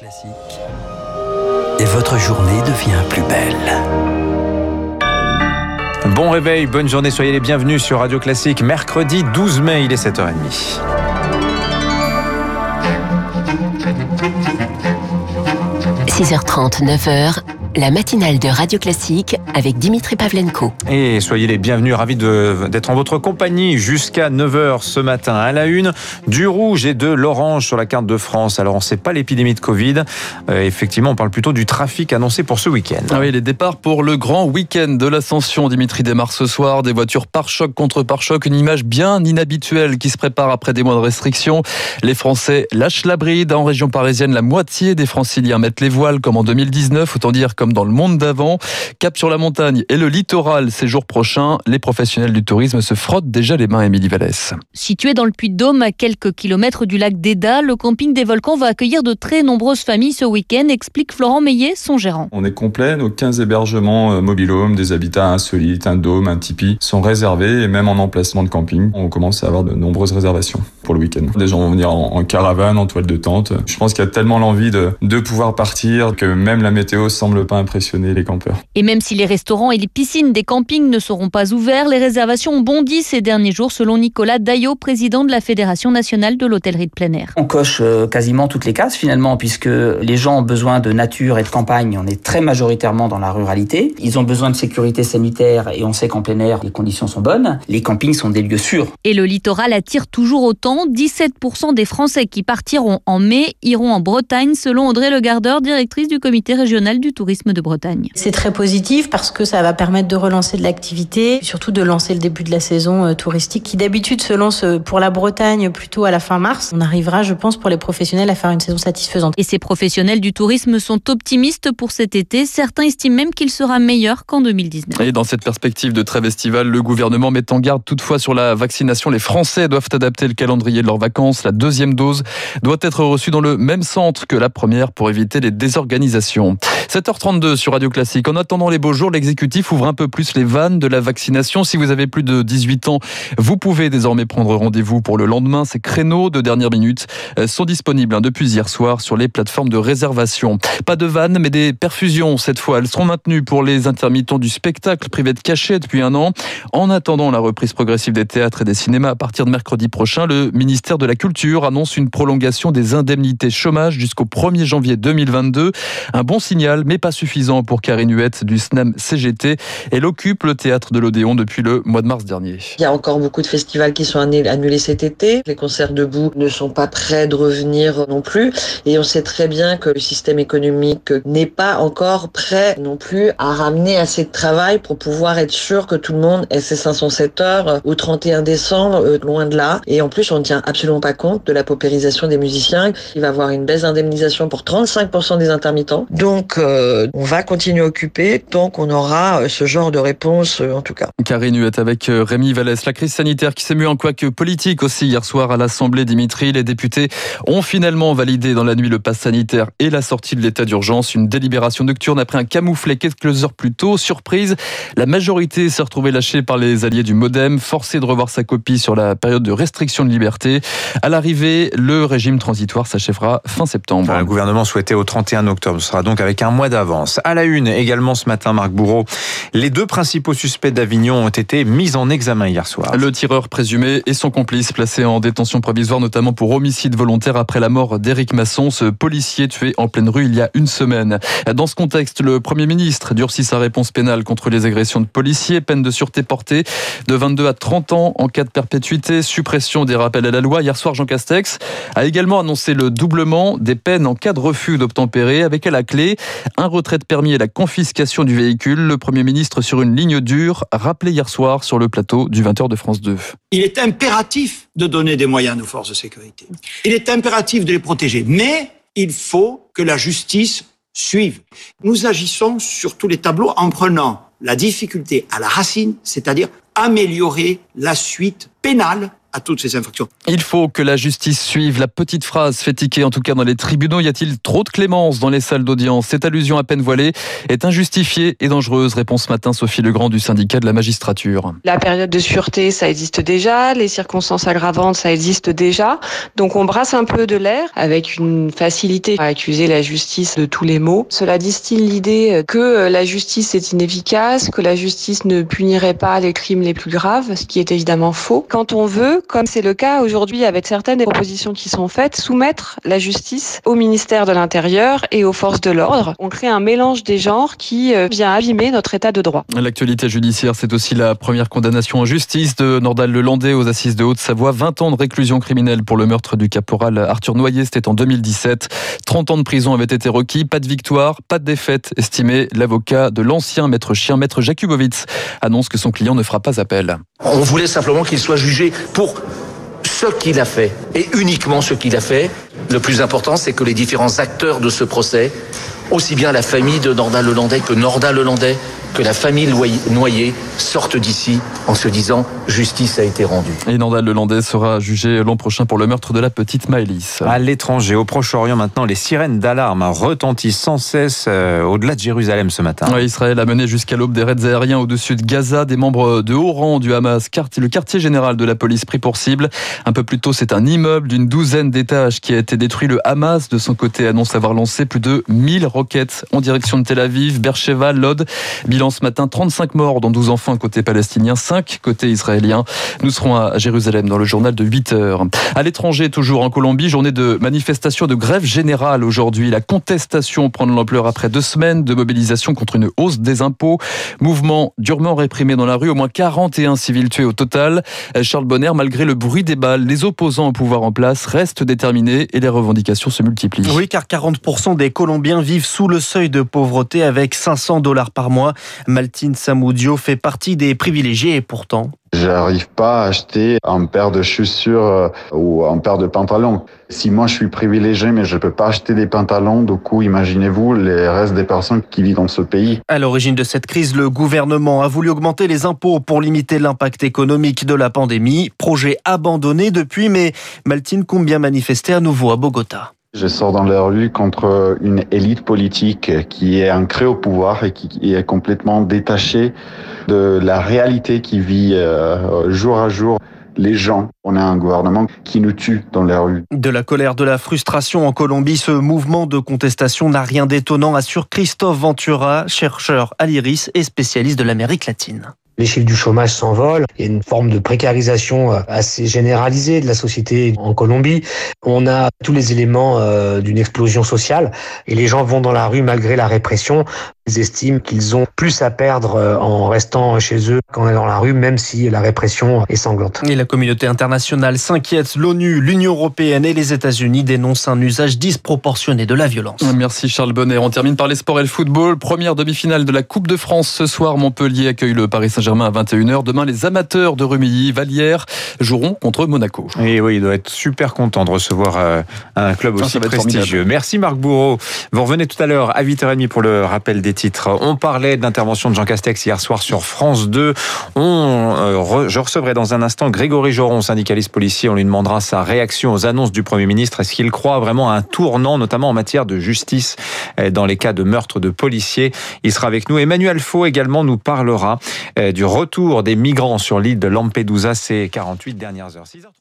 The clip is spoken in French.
Classique. Et votre journée devient plus belle. Bon réveil, bonne journée, soyez les bienvenus sur Radio Classique. Mercredi 12 mai, il est 7h30. – 6h30, 9h, la matinale de Radio Classique avec Dimitri Pavlenko. Et soyez les bienvenus, ravis d'être en votre compagnie jusqu'à 9h ce matin. À la une, du rouge et de l'orange sur la carte de France. Alors on ne sait pas l'épidémie de Covid. Euh, effectivement, on parle plutôt du trafic annoncé pour ce week-end. Ah oui, les départs pour le grand week-end de l'ascension. Dimitri démarre ce soir. Des voitures par choc contre par choc. Une image bien inhabituelle qui se prépare après des mois de restrictions. Les Français lâchent la bride. En région parisienne, la moitié des franciliens mettent les voiles comme en 2019. Autant dire comme dans le monde d'avant. Cap sur la montagne et le littoral ces jours prochains, les professionnels du tourisme se frottent déjà les mains, Émilie Vallès. Situé dans le Puy-de-Dôme, à quelques kilomètres du lac d'Eda, le camping des volcans va accueillir de très nombreuses familles ce week-end, explique Florent Meillet, son gérant. On est complet, nos 15 hébergements euh, mobilhomes, des habitats insolites, un dôme, un tipi sont réservés et même en emplacement de camping, on commence à avoir de nombreuses réservations pour le week-end. Des gens vont venir en, caravane, en toile de tente. Je pense qu'il y a tellement l'envie de, de pouvoir partir que même la météo semble pas impressionner les campeurs. Et même si les restaurants et les piscines des campings ne seront pas ouverts, les réservations ont bondi ces derniers jours, selon Nicolas Daillot, président de la Fédération nationale de l'hôtellerie de plein air. On coche euh, quasiment toutes les cases finalement, puisque les gens ont besoin de nature et de campagne. On est très majoritairement dans la ruralité. Ils ont besoin de sécurité sanitaire et on sait qu'en plein air, les conditions sont bonnes. Les campings sont des lieux sûrs. Et le littoral attire toujours autant. 17% des Français qui partiront en mai iront en Bretagne, selon Audrey Le Gardeur, directrice du comité régional du tourisme de Bretagne. C'est très positif parce que ça va permettre de relancer de l'activité, surtout de lancer le début de la saison euh, touristique qui d'habitude se lance euh, pour la Bretagne plutôt à la fin mars. On arrivera, je pense, pour les professionnels à faire une saison satisfaisante. Et ces professionnels du tourisme sont optimistes pour cet été. Certains estiment même qu'il sera meilleur qu'en 2019. Et dans cette perspective de trêve estivale, le gouvernement met en garde toutefois sur la vaccination. Les Français doivent adapter le calendrier de leurs vacances. La deuxième dose doit être reçue dans le même centre que la première pour éviter les désorganisations. 7h32 sur Radio Classique. En attendant les beaux jours, l'exécutif ouvre un peu plus les vannes de la vaccination. Si vous avez plus de 18 ans, vous pouvez désormais prendre rendez-vous pour le lendemain. Ces créneaux de dernière minute euh, sont disponibles hein, depuis hier soir sur les plateformes de réservation. Pas de vannes, mais des perfusions cette fois. Elles seront maintenues pour les intermittents du spectacle privé de cachet depuis un an. En attendant la reprise progressive des théâtres et des cinémas à partir de mercredi prochain, le ministère de la Culture annonce une prolongation des indemnités chômage jusqu'au 1er janvier 2022. Un bon signal, mais pas suffisant suffisant pour Karine Huette du SNAM CGT. Elle occupe le théâtre de l'Odéon depuis le mois de mars dernier. Il y a encore beaucoup de festivals qui sont annulés cet été. Les concerts debout ne sont pas prêts de revenir non plus. Et on sait très bien que le système économique n'est pas encore prêt non plus à ramener assez de travail pour pouvoir être sûr que tout le monde ait ses 507 heures au 31 décembre, euh, loin de là. Et en plus, on ne tient absolument pas compte de la paupérisation des musiciens. Il va y avoir une baisse d'indemnisation pour 35% des intermittents. Donc, euh, on va continuer à occuper tant qu'on aura euh, ce genre de réponse, euh, en tout cas. Karine Huette avec euh, Rémi Vallès. La crise sanitaire qui s'est mue en quoi que politique aussi hier soir à l'Assemblée, Dimitri. Les députés ont finalement validé dans la nuit le pass sanitaire et la sortie de l'état d'urgence. Une délibération nocturne après un camouflet quelques heures plus tôt. Surprise, la majorité s'est retrouvée lâchée par les alliés du Modem, forcée de revoir sa copie sur la période de restriction de liberté. À l'arrivée, le régime transitoire s'achèvera fin septembre. le gouvernement souhaitait au 31 octobre. Ce sera donc avec un mois d'avance. À la une également ce matin, Marc Bourreau, les deux principaux suspects d'Avignon ont été mis en examen hier soir. Le tireur présumé et son complice placés en détention provisoire, notamment pour homicide volontaire après la mort d'Éric Masson, ce policier tué en pleine rue il y a une semaine. Dans ce contexte, le Premier ministre durcit sa réponse pénale contre les agressions de policiers, peine de sûreté portée de 22 à 30 ans en cas de perpétuité, suppression des rappels à la loi. Hier soir, Jean Castex a également annoncé le doublement des peines en cas de refus d'obtempérer, avec à la clé un retrait de permis et la confiscation du véhicule. Le Premier ministre sur une ligne dure, rappelé hier soir sur le plateau du 20h de France 2. Il est impératif de donner des moyens nos forces de sécurité. Il est impératif de les protéger. Mais il faut que la justice suive. Nous agissons sur tous les tableaux en prenant la difficulté à la racine, c'est-à-dire améliorer la suite pénale à toutes ces infractions. Il faut que la justice suive. La petite phrase fait tiquer, en tout cas dans les tribunaux. Y a-t-il trop de clémence dans les salles d'audience? Cette allusion à peine voilée est injustifiée et dangereuse. Réponse ce matin Sophie Legrand du syndicat de la magistrature. La période de sûreté, ça existe déjà. Les circonstances aggravantes, ça existe déjà. Donc on brasse un peu de l'air avec une facilité à accuser la justice de tous les maux. Cela distille l'idée que la justice est inefficace, que la justice ne punirait pas les crimes les plus graves, ce qui est évidemment faux. Quand on veut, comme c'est le cas aujourd'hui avec certaines des propositions qui sont faites, soumettre la justice au ministère de l'Intérieur et aux forces de l'ordre, on crée un mélange des genres qui euh, vient abîmer notre état de droit. L'actualité judiciaire, c'est aussi la première condamnation en justice de Nordal Lelandais aux assises de Haute-Savoie. 20 ans de réclusion criminelle pour le meurtre du caporal Arthur Noyer, c'était en 2017. 30 ans de prison avaient été requis, pas de victoire, pas de défaite, estimé l'avocat de l'ancien maître chien, maître Jakubowicz, annonce que son client ne fera pas appel. On voulait simplement qu'il soit jugé pour ce qu'il a fait et uniquement ce qu'il a fait. Le plus important, c'est que les différents acteurs de ce procès, aussi bien la famille de Nordal Lelandais que Nordal Lelandais, que la famille noyée sorte d'ici en se disant justice a été rendue. Et Nordal Lelandais sera jugé l'an prochain pour le meurtre de la petite Maëlys. À l'étranger, au Proche-Orient maintenant, les sirènes d'alarme retentissent sans cesse euh, au-delà de Jérusalem ce matin. Israël a mené jusqu'à l'aube des raids aériens au-dessus de Gaza. Des membres de haut rang du Hamas, le quartier général de la police pris pour cible. Un peu plus tôt, c'est un immeuble d'une douzaine d'étages qui a été détruit. Le Hamas, de son côté, annonce avoir lancé plus de 1000 roquettes en direction de Tel Aviv, Beersheba, Lod ce matin 35 morts, dont 12 enfants côté palestinien, 5 côté israélien. Nous serons à Jérusalem dans le journal de 8 heures. À l'étranger, toujours en Colombie, journée de manifestation de grève générale aujourd'hui. La contestation prend de l'ampleur après deux semaines de mobilisation contre une hausse des impôts. Mouvement durement réprimé dans la rue, au moins 41 civils tués au total. Charles Bonner, malgré le bruit des balles, les opposants au pouvoir en place restent déterminés et les revendications se multiplient. Oui, car 40% des Colombiens vivent sous le seuil de pauvreté avec 500 dollars par mois. Maltine Samoudio fait partie des privilégiés et pourtant. J'arrive pas à acheter un paire de chaussures euh, ou un paire de pantalons. Si moi je suis privilégié mais je peux pas acheter des pantalons, du coup imaginez-vous les restes des personnes qui vivent dans ce pays. À l'origine de cette crise, le gouvernement a voulu augmenter les impôts pour limiter l'impact économique de la pandémie. Projet abandonné depuis, mais Maltine compte bien manifester à nouveau à Bogota. Je sors dans la rue contre une élite politique qui est ancrée au pouvoir et qui est complètement détachée de la réalité qui vit euh, jour à jour les gens. On a un gouvernement qui nous tue dans la rue. De la colère, de la frustration en Colombie, ce mouvement de contestation n'a rien d'étonnant, assure Christophe Ventura, chercheur à l'IRIS et spécialiste de l'Amérique latine les chiffres du chômage s'envolent. Il y a une forme de précarisation euh, assez généralisée de la société en Colombie. On a tous les éléments euh, d'une explosion sociale et les gens vont dans la rue malgré la répression. Ils estiment qu'ils ont plus à perdre euh, en restant chez eux qu'en allant dans la rue, même si la répression est sanglante. Et la communauté internationale s'inquiète. L'ONU, l'Union européenne et les États-Unis dénoncent un usage disproportionné de la violence. Merci Charles Bonnet. On termine par les sports et le football. Première demi-finale de la Coupe de France ce soir. Montpellier accueille le Paris Saint-Germain à 21h. Demain, les amateurs de Remilly, Vallière, joueront contre Monaco. Et oui, il doit être super content de recevoir euh, un club aussi prestigieux. Merci Marc Bourreau. Vous revenez tout à l'heure à 8h30 pour le rappel des on parlait de l'intervention de Jean Castex hier soir sur France 2. On, euh, je recevrai dans un instant Grégory Joron, syndicaliste policier. On lui demandera sa réaction aux annonces du Premier ministre. Est-ce qu'il croit vraiment à un tournant, notamment en matière de justice euh, dans les cas de meurtre de policiers? Il sera avec nous. Emmanuel Faux également nous parlera euh, du retour des migrants sur l'île de Lampedusa ces 48 dernières heures. 6h30.